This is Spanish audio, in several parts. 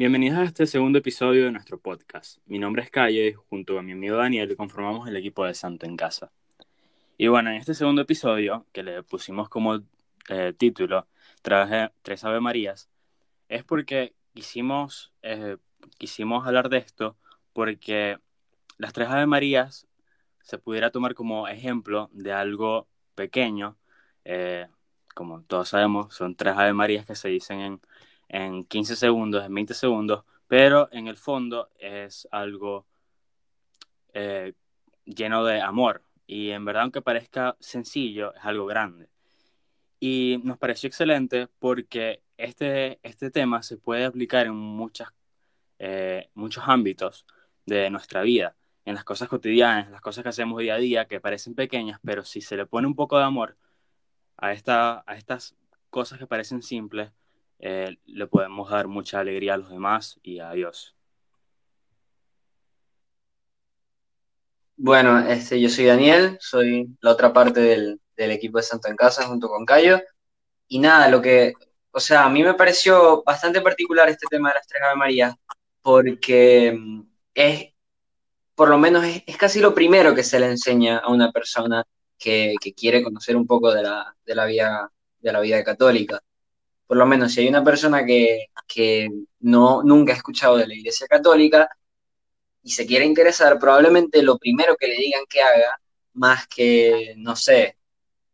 Bienvenidos a este segundo episodio de nuestro podcast. Mi nombre es Calle y junto a mi amigo Daniel conformamos el equipo de Santo en Casa. Y bueno, en este segundo episodio, que le pusimos como eh, título Traje Tres Ave Marías, es porque quisimos, eh, quisimos hablar de esto porque las Tres Ave Marías se pudiera tomar como ejemplo de algo pequeño. Eh, como todos sabemos, son tres Ave Marías que se dicen en, en 15 segundos, en 20 segundos, pero en el fondo es algo eh, lleno de amor. Y en verdad, aunque parezca sencillo, es algo grande. Y nos pareció excelente porque este, este tema se puede aplicar en muchas, eh, muchos ámbitos de nuestra vida en las cosas cotidianas, las cosas que hacemos día a día, que parecen pequeñas, pero si se le pone un poco de amor a, esta, a estas cosas que parecen simples, eh, le podemos dar mucha alegría a los demás y a Dios. Bueno, este, yo soy Daniel, soy la otra parte del, equipo de Santo en Casa junto con Cayo. Y nada, lo que, o sea, a mí me pareció bastante particular este tema de las tres Ave María, porque mm, es por lo menos es, casi lo primero que se le enseña a una persona que, quiere conocer un poco de la, de la, vida, de la vida católica. Por lo menos si hay una persona que, que no, nunca ha escuchado de la Iglesia Católica y se quiere interesar, probablemente lo primero que le digan que haga, más que, no sé,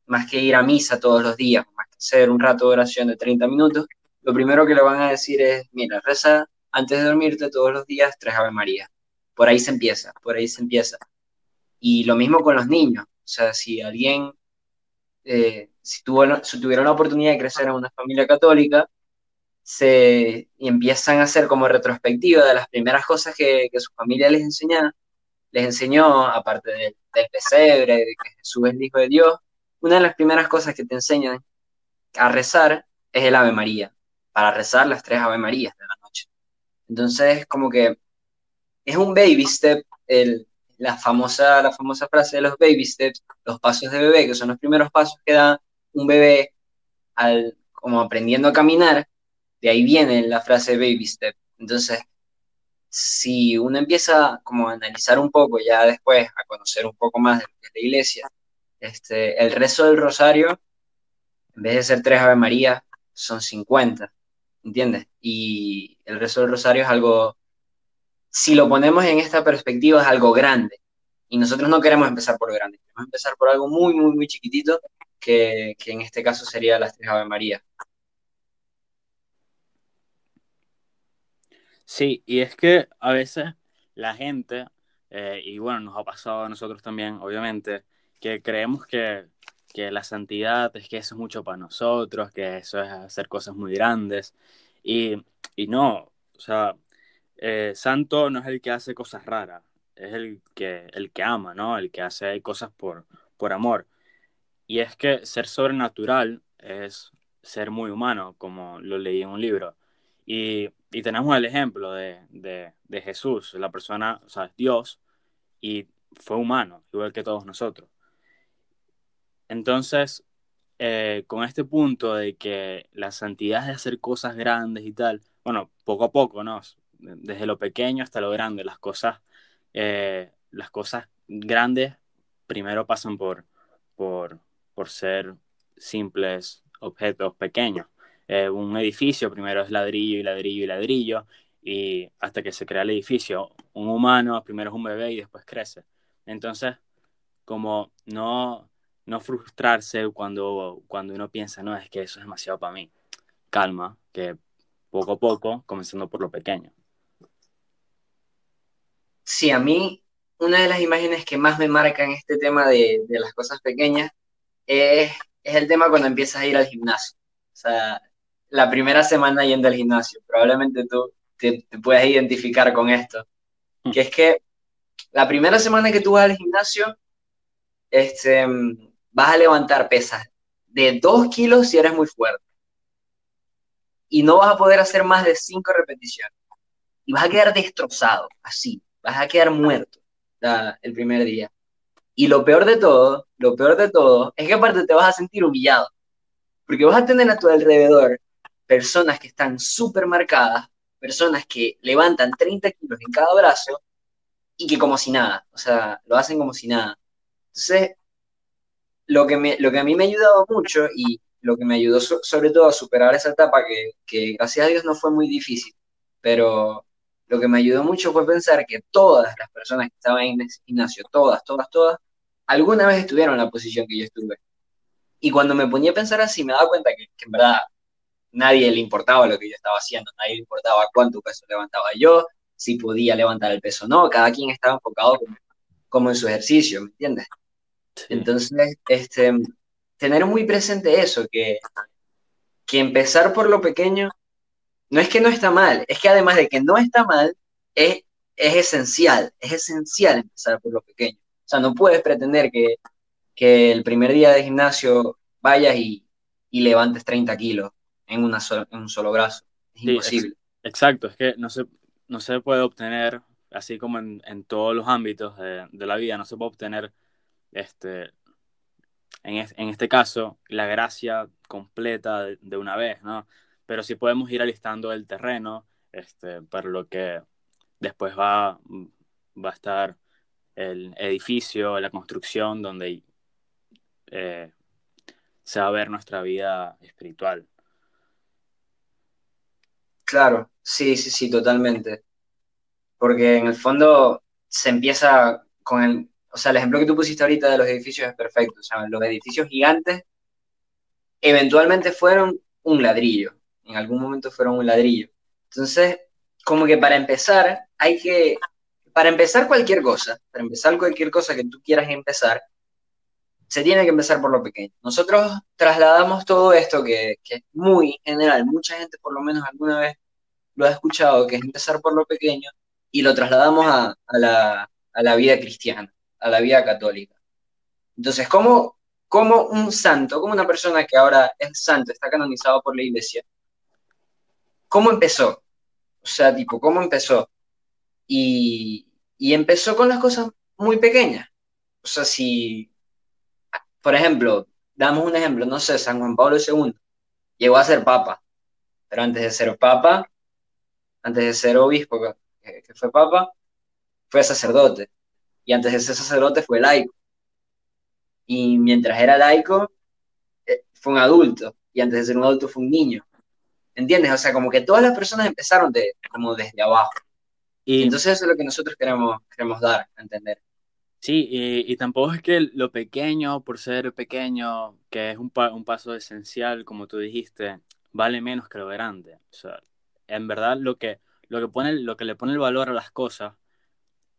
más que ir a misa todos los días, más que hacer un rato de oración de 30 minutos, lo primero que le van a decir es, mira, reza antes de dormirte todos los días tres Ave María por ahí se empieza, por ahí se empieza. Y lo mismo con los niños, o sea, si alguien, eh, si, tuvo, si tuvieron la oportunidad de crecer en una familia católica, se empiezan a hacer como retrospectiva de las primeras cosas que, su familia les enseñó, les enseñó, aparte del, del pesebre, de que Jesús es el Hijo de Dios, una de las primeras cosas que te enseñan a rezar es el Ave María, para rezar las tres Ave Marías de la noche. Entonces, como que es un baby step, el, la, famosa, la famosa frase de los baby steps, los pasos de bebé, que son los primeros pasos que da un bebé al, como aprendiendo a caminar, de ahí viene la frase baby step. Entonces, si uno empieza como a analizar un poco, ya después a conocer un poco más de, la iglesia, este, el rezo del rosario, en vez de ser tres Ave María, son 50, ¿entiendes? Y el rezo del rosario es algo si lo ponemos en esta perspectiva, es algo grande. Y nosotros no queremos empezar por grande, queremos empezar por algo muy, muy, muy chiquitito, que, en este caso sería las tres Ave María. Sí, y es que a veces la gente, eh, y bueno, nos ha pasado a nosotros también, obviamente, que creemos que, que la santidad es que eso es mucho para nosotros, que eso es hacer cosas muy grandes, y, y no, o sea, eh, santo no es el que hace cosas raras, es el que, el que ama, ¿no? El que hace cosas por, por amor. Y es que ser sobrenatural es ser muy humano, como lo leí en un libro. Y, y tenemos el ejemplo de, de, de, Jesús, la persona, o sea, Dios, y fue humano, igual que todos nosotros. Entonces, eh, con este punto de que la santidad de hacer cosas grandes y tal, bueno, poco a poco, ¿no? desde lo pequeño hasta lo grande. Las cosas, eh, las cosas grandes primero pasan por, por ser simples objetos pequeños. Eh, un edificio primero es ladrillo y ladrillo y ladrillo, y hasta que se crea el edificio. Un humano primero es un bebé y después crece. Entonces, como no, no frustrarse cuando, cuando uno piensa, no, es que eso es demasiado para mí. Calma, que poco a poco, comenzando por lo pequeño. Sí, a mí una de las imágenes que más me marcan este tema de, las cosas pequeñas es, el tema cuando empiezas a ir al gimnasio. O sea, la primera semana yendo al gimnasio, probablemente tú te, puedas identificar con esto, mm. que es que la primera semana que tú vas al gimnasio, este, vas a levantar pesas de 2 kilos si eres muy fuerte. Y no vas a poder hacer más de 5 repeticiones. Y vas a quedar destrozado, así, vas a quedar muerto el primer día. Y lo peor de todo, lo peor de todo, es que aparte te vas a sentir humillado, porque vas a tener a tu alrededor personas que están súper marcadas personas que levantan 30 kilos en cada brazo y que como si nada, o sea, lo hacen como si nada. Entonces, lo que, me, lo que a mí me ha ayudado mucho y lo que me ayudó sobre todo a superar esa etapa que, que gracias a Dios no fue muy difícil, pero lo que me ayudó mucho fue pensar que todas las personas que estaban en gimnasio, todas, todas, todas, alguna vez estuvieron en la posición que yo estuve. Y cuando me ponía a pensar así, me daba cuenta que, en verdad nadie le importaba lo que yo estaba haciendo, nadie le importaba cuánto peso levantaba yo, si podía levantar el peso o no, cada quien estaba enfocado como, en su ejercicio, ¿me entiendes? Entonces, este, tener muy presente eso, que, que empezar por lo pequeño no es que no está mal, es que además de que no está mal, es, es esencial, es esencial empezar por lo pequeño. O sea, no puedes pretender que, que el primer día de gimnasio vayas y, levantes 30 kilos en, una en un solo brazo. Es imposible. exacto, es que no se, no se puede obtener, así como en, todos los ámbitos de, la vida, no se puede obtener, este, en, en este caso, la gracia completa de, una vez, ¿no? Pero sí podemos ir alistando el terreno este, para lo que después va, va a estar el edificio, la construcción, donde eh, se va a ver nuestra vida espiritual. Claro, sí, sí, sí, totalmente. Porque en el fondo se empieza con el, o sea, el ejemplo que tú pusiste ahorita de los edificios es perfecto. O sea, los edificios gigantes eventualmente fueron un ladrillo. En algún momento fueron un ladrillo. Entonces, como que para empezar, hay que, para empezar cualquier cosa, para empezar cualquier cosa que tú quieras empezar, se tiene que empezar por lo pequeño. Nosotros trasladamos todo esto que, es muy general, mucha gente por lo menos alguna vez lo ha escuchado, que es empezar por lo pequeño, y lo trasladamos a, la, vida cristiana, a la vida católica. Entonces, ¿cómo, ¿cómo un santo, como una persona que ahora es santo, está canonizado por la iglesia, cómo empezó? O sea, tipo, ¿cómo empezó? Y, y empezó con las cosas muy pequeñas. O sea, si por ejemplo, damos un ejemplo, no sé, San Juan Pablo II llegó a ser papa, pero antes de ser papa, antes de ser obispo, que, fue papa, fue sacerdote. Y antes de ser sacerdote fue laico. Y mientras era laico, eh, fue un adulto. Y antes de ser un adulto fue un niño. ¿Entiendes? O sea, como que todas las personas empezaron de, como desde abajo. Y entonces eso es lo que nosotros queremos, queremos dar a entender. Sí, y, tampoco es que lo pequeño, por ser pequeño, que es un, un paso esencial, como tú dijiste, vale menos que lo grande. O sea, en verdad lo que, lo que, pone, lo que le pone el valor a las cosas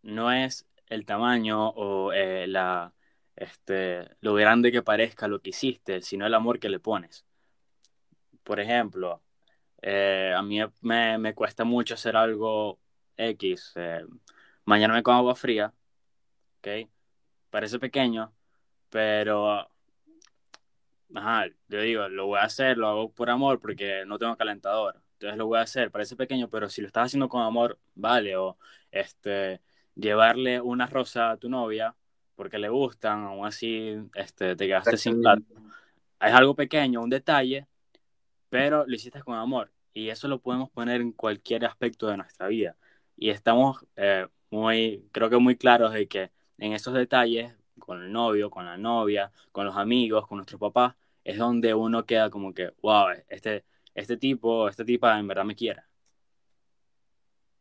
no es el tamaño o eh, la, este, lo grande que parezca lo que hiciste, sino el amor que le pones. Por ejemplo, eh, a mí me, me, cuesta mucho hacer algo X. Eh, mañana me como agua fría ¿ok? Parece pequeño, pero, ajá, yo digo, lo voy a hacer, lo hago por amor porque no tengo calentador. Entonces lo voy a hacer, parece pequeño, pero si lo estás haciendo con amor, vale. O este, llevarle una rosa a tu novia porque le gustan, aún así este, te quedaste sin plato. Es algo pequeño, un detalle, pero lo hiciste con amor. Y eso lo podemos poner en cualquier aspecto de nuestra vida. Y estamos eh, muy, creo que muy claros de que en esos detalles, con el novio, con la novia, con los amigos, con nuestro papá, es donde uno queda como que, wow, este, este tipo, esta tipa en verdad me quiere.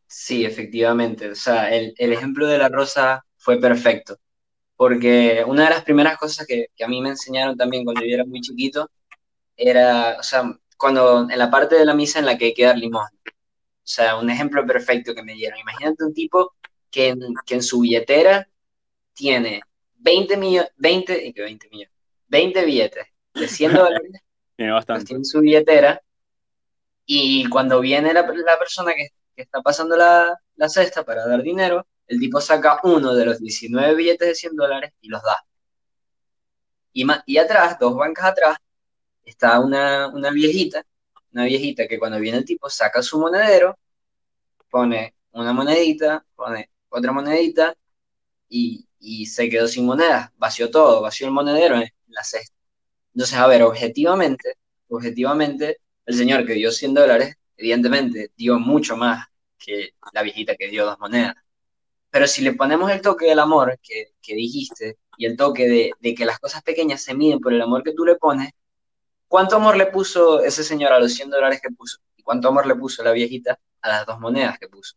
Sí, efectivamente. O sea, el, ejemplo de la rosa fue perfecto. Porque una de las primeras cosas que, a mí me enseñaron también cuando yo era muy chiquito era, o sea, cuando en la parte de la misa en la que hay que dar limón. O sea, un ejemplo perfecto que me dieron. Imagínate un tipo que que en su billetera tiene 20 millones, 20, 20 millones, 20 billetes de 100 dólares, tiene bastante. en su billetera, y cuando viene la, persona que, está pasando la, cesta para dar dinero, el tipo saca uno de los 19 billetes de 100 dólares y los da. Y, y atrás, dos bancas atrás, está una, una viejita, una viejita que cuando viene el tipo saca su monedero, pone una monedita, pone otra monedita y, y se quedó sin monedas, vació todo, vació el monedero en la cesta. Entonces, a ver, objetivamente, objetivamente, el señor que dio 100 dólares evidentemente dio mucho más que la viejita que dio dos monedas. Pero si le ponemos el toque del amor que, que dijiste y el toque de, de, que las cosas pequeñas se miden por el amor que tú le pones, ¿cuánto amor le puso ese señor a los 100 dólares que puso? ¿Y cuánto amor le puso la viejita a las dos monedas que puso?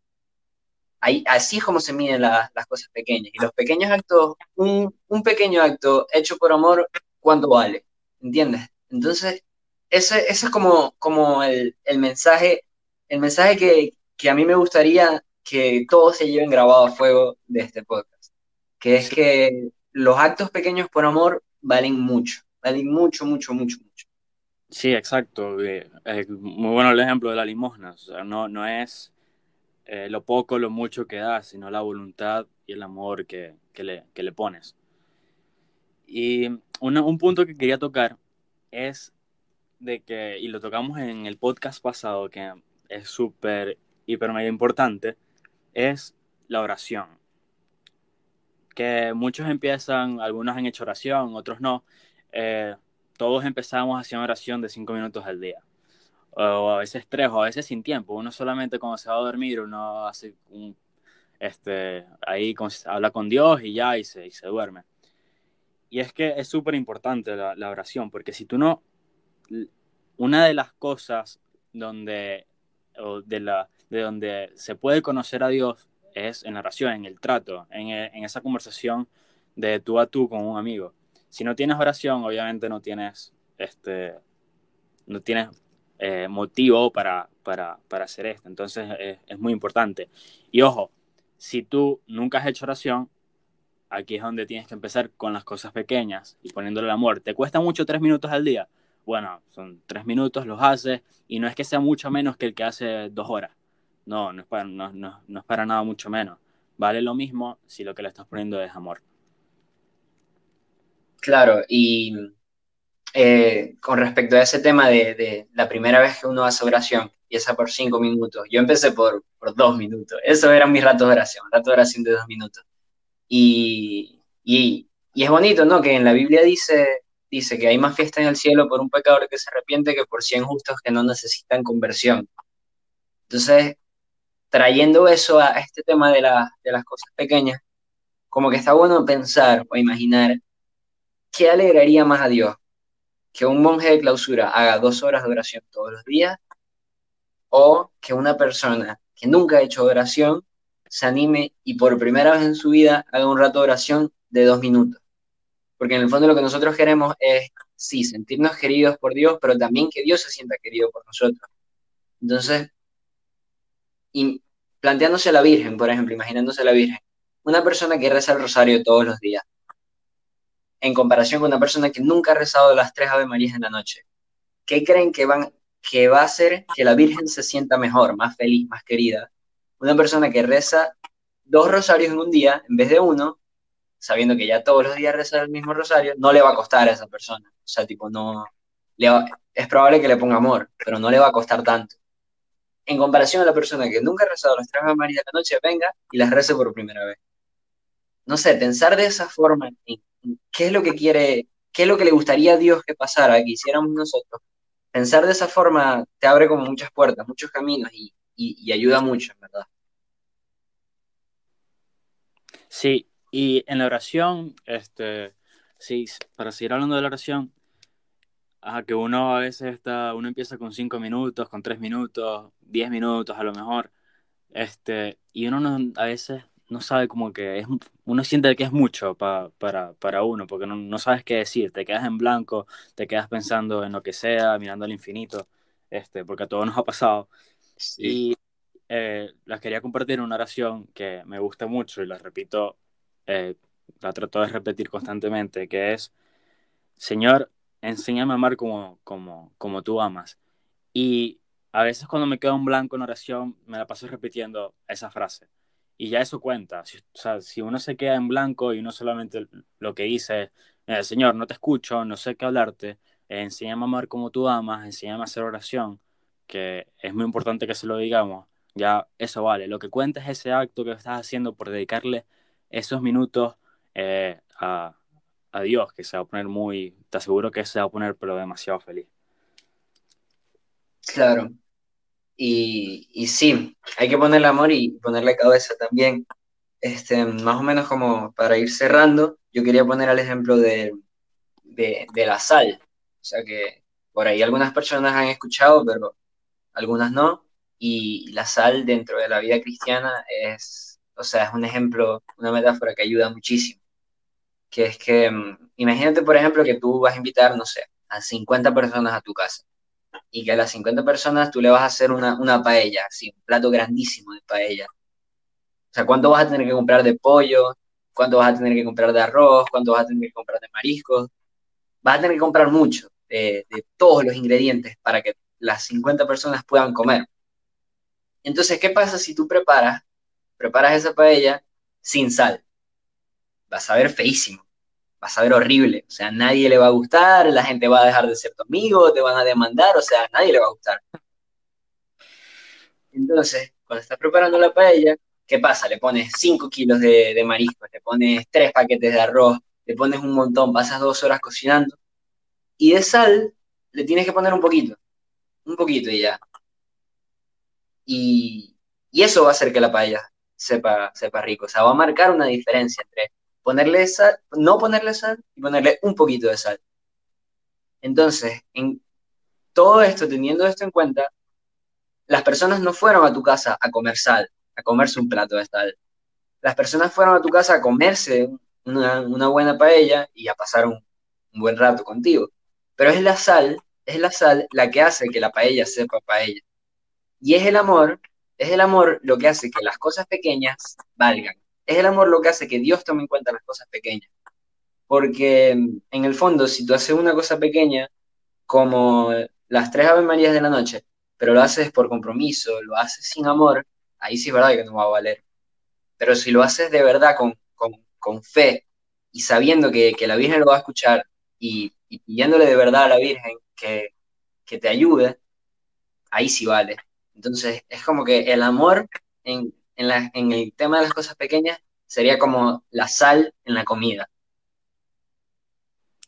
Ahí, así es como se miden la, las cosas pequeñas. Y los pequeños actos, un, un pequeño acto hecho por amor, ¿cuánto vale? ¿Entiendes? Entonces, ese, ese es como, como el, el mensaje, el mensaje que, que a mí me gustaría que todos se lleven grabado a fuego de este podcast, que es que los actos pequeños por amor valen mucho, valen mucho, mucho, mucho, mucho. Sí, exacto. Eh, eh, muy bueno el ejemplo de la limosna. O sea, no, no es eh, lo poco, lo mucho que das, sino la voluntad y el amor que, que, le, que le, pones. Y un punto que quería tocar es de que, y lo tocamos en el podcast pasado, que es súper, hiper, mega importante, es la oración. Que muchos empiezan, algunos han hecho oración, otros no. Todos empezamos haciendo oración de cinco minutos al día. O a veces tres, o a veces sin tiempo. Uno solamente cuando se va a dormir, uno hace un, este, ahí habla con Dios y ya, y se, y se duerme. Y es que es súper importante la, oración, porque si tú no, una de las cosas donde, de la, de donde se puede conocer a Dios es en la oración, en el trato, en, en, esa conversación de tú a tú con un amigo. Si no tienes oración, obviamente no tienes, este, no tienes eh, motivo para, para, para, hacer esto. Entonces es, es muy importante. Y ojo, si tú nunca has hecho oración, aquí es donde tienes que empezar con las cosas pequeñas y poniéndole el amor. ¿Te cuesta mucho tres minutos al día? Bueno, son tres minutos, los haces y no es que sea mucho menos que el que hace dos horas. No, no es para, no, no, no es para nada mucho menos. Vale lo mismo si lo que le estás poniendo es amor. Claro, y eh, con respecto a ese tema de, la primera vez que uno hace oración, y esa por cinco minutos, yo empecé por, dos minutos, eso eran mis ratos de oración, rato de oración de dos minutos. Y, y, y, es bonito, ¿no? Que en la Biblia dice, dice que hay más fiesta en el cielo por un pecador que se arrepiente que por cien justos que no necesitan conversión. Entonces, trayendo eso a este tema de, la, de las cosas pequeñas, como que está bueno pensar o imaginar qué alegraría más a Dios, que un monje de clausura haga dos horas de oración todos los días o que una persona que nunca ha hecho oración se anime y por primera vez en su vida haga un rato de oración de dos minutos. Porque en el fondo lo que nosotros queremos es, sí, sentirnos queridos por Dios, pero también que Dios se sienta querido por nosotros. Entonces, planteándose a la Virgen, por ejemplo, imaginándose a la Virgen, una persona que reza el rosario todos los días, en comparación con una persona que nunca ha rezado las tres Ave Marías en la noche, ¿qué creen que, va a hacer que la Virgen se sienta mejor, más feliz, más querida? Una persona que reza dos rosarios en un día en vez de uno, sabiendo que ya todos los días reza el mismo rosario, no le va a costar a esa persona. O sea, tipo, no. Le va, es probable que le ponga amor, pero no le va a costar tanto en comparación a la persona que nunca ha rezado las tres Ave María de la noche, venga y las rece por primera vez. No sé, pensar de esa forma, qué es lo que quiere, qué es lo que le gustaría a Dios que pasara, que hiciéramos nosotros. Pensar de esa forma te abre como muchas puertas, muchos caminos y, y, y ayuda mucho, en verdad. Sí, y en la oración, este, sí, para seguir hablando de la oración, Ajá, que uno a veces está, uno empieza con cinco minutos, con tres minutos, diez minutos a lo mejor, este, y uno no, a veces no sabe como que es, uno siente que es mucho pa, para, para uno, porque no, no, sabes qué decir, te quedas en blanco, te quedas pensando en lo que sea, mirando al infinito, este, porque a todos nos ha pasado. Sí. Y eh, las quería compartir en una oración que me gusta mucho y la repito, eh, la trato de repetir constantemente, que es, Señor, enséñame a amar como, como, como tú amas. Y a veces cuando me quedo en blanco en oración, me la paso repitiendo esa frase. Y ya eso cuenta. Si, o sea, si uno se queda en blanco y uno solamente lo que dice es, Señor, no te escucho, no sé qué hablarte, eh, enséñame a amar como tú amas, enséñame a hacer oración, que es muy importante que se lo digamos, ya eso vale. Lo que cuenta es ese acto que estás haciendo por dedicarle esos minutos eh, a, a Dios, que se va a poner muy, te aseguro que se va a poner pero demasiado feliz. Claro. Y, sí, hay que ponerle amor y ponerle cabeza también. Este, más o menos como para ir cerrando, yo quería poner el ejemplo de, de, de la sal. O sea que por ahí algunas personas han escuchado, pero algunas no. Y la sal dentro de la vida cristiana es, o sea, es un ejemplo, una metáfora que ayuda muchísimo. Que es que, mm, imagínate, por ejemplo, que tú vas a invitar, no sé, a 50 personas a tu casa y que a las 50 personas tú le vas a hacer una, una paella, así, un plato grandísimo de paella. O sea, ¿cuánto vas a tener que comprar de pollo? ¿Cuánto vas a tener que comprar de arroz? ¿Cuánto vas a tener que comprar de mariscos? Vas a tener que comprar mucho de, de todos los ingredientes para que las 50 personas puedan comer. Entonces, ¿qué pasa si tú preparas, preparas esa paella sin sal? Vas a ver feísimo vas a ver horrible, o sea, nadie le va a gustar, la gente va a dejar de ser tu amigo, te van a demandar, o sea, nadie le va a gustar. Entonces, cuando estás preparando la paella, ¿qué pasa? Le pones 5 kilos de, de mariscos, le pones 3 paquetes de arroz, le pones un montón, pasas dos horas cocinando, y de sal le tienes que poner un poquito, un poquito y ya. Y, y eso va a hacer que la paella sepa, sepa rico, o sea, va a marcar una diferencia entre ponerle sal, no ponerle sal y ponerle un poquito de sal. Entonces, en todo esto, teniendo esto en cuenta, las personas no fueron a tu casa a comer sal, a comerse un plato de sal. Las personas fueron a tu casa a comerse una, buena paella y a pasar un, un buen rato contigo. Pero es la sal, es la sal la que hace que la paella sepa paella. Y es el amor, es el amor lo que hace que las cosas pequeñas valgan es el amor lo que hace que Dios tome en cuenta las cosas pequeñas. Porque en el fondo, si tú haces una cosa pequeña, como las tres Ave Marías de la noche, pero lo haces por compromiso, lo haces sin amor, ahí sí es verdad que no va a valer. Pero si lo haces de verdad con, con, fe y sabiendo que, la Virgen lo va a escuchar y, pidiéndole de verdad a la Virgen que, que te ayude, ahí sí vale. Entonces es como que el amor en, en, el tema de las cosas pequeñas sería como la sal en la comida.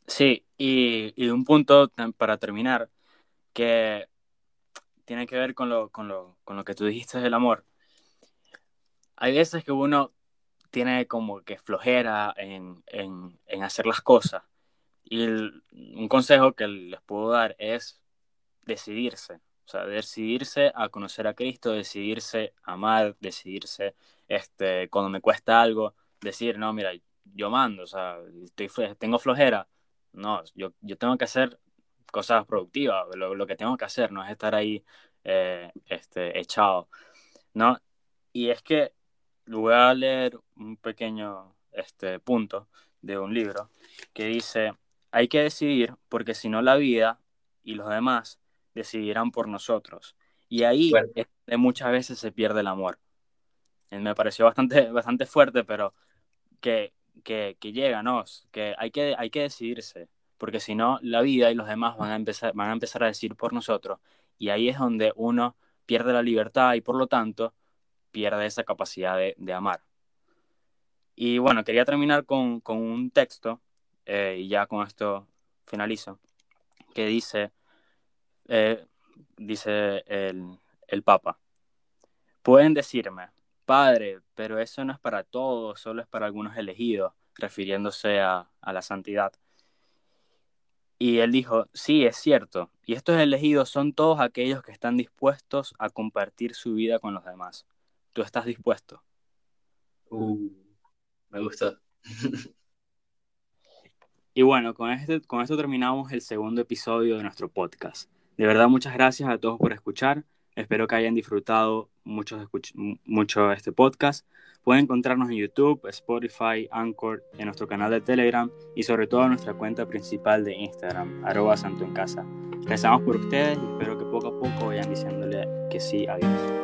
Sí, y, un punto para terminar, que tiene que ver con lo, con lo, con lo que tú dijiste del amor. Hay veces que uno tiene como que flojera en, en, en hacer las cosas. Y un consejo que les puedo dar es decidirse. O sea, decidirse a conocer a Cristo, decidirse a amar, decidirse este, cuando me cuesta algo, decir, no, mira, yo mando, o sea, estoy, tengo flojera. No, yo, yo tengo que hacer cosas productivas, lo, lo, que tengo que hacer, no es estar ahí eh, este, echado, ¿no? Y es que voy a leer un pequeño este, punto de un libro que dice, hay que decidir porque si no la vida y los demás decidirán por nosotros. Y ahí muchas veces se pierde el amor. Eh, me pareció bastante, bastante fuerte, pero que, que, que llega, ¿no? Que hay, que hay que decidirse, porque si no, la vida y los demás van a, empezar, van a empezar a decir por nosotros. Y ahí es donde uno pierde la libertad y por lo tanto pierde esa capacidad de, de amar. Y bueno, quería terminar con, con un texto, eh, y ya con esto finalizo, que dice, eh, dice el, el Papa, pueden decirme, Padre, pero eso no es para todos, solo es para algunos elegidos, refiriéndose a, a la santidad. Y él dijo, sí, es cierto, y estos elegidos son todos aquellos que están dispuestos a compartir su vida con los demás. ¿Tú estás dispuesto? Uh, me gusta. y bueno, con, este, con esto terminamos el segundo episodio de nuestro podcast. De verdad, muchas gracias a todos por escuchar. Espero que hayan disfrutado mucho, mucho este podcast. Pueden encontrarnos en YouTube, Spotify, Anchor, en nuestro canal de Telegram y sobre todo en nuestra cuenta principal de Instagram, arroba santo en casa. Rezamos por ustedes y espero que poco a poco vayan diciéndole que sí a Dios.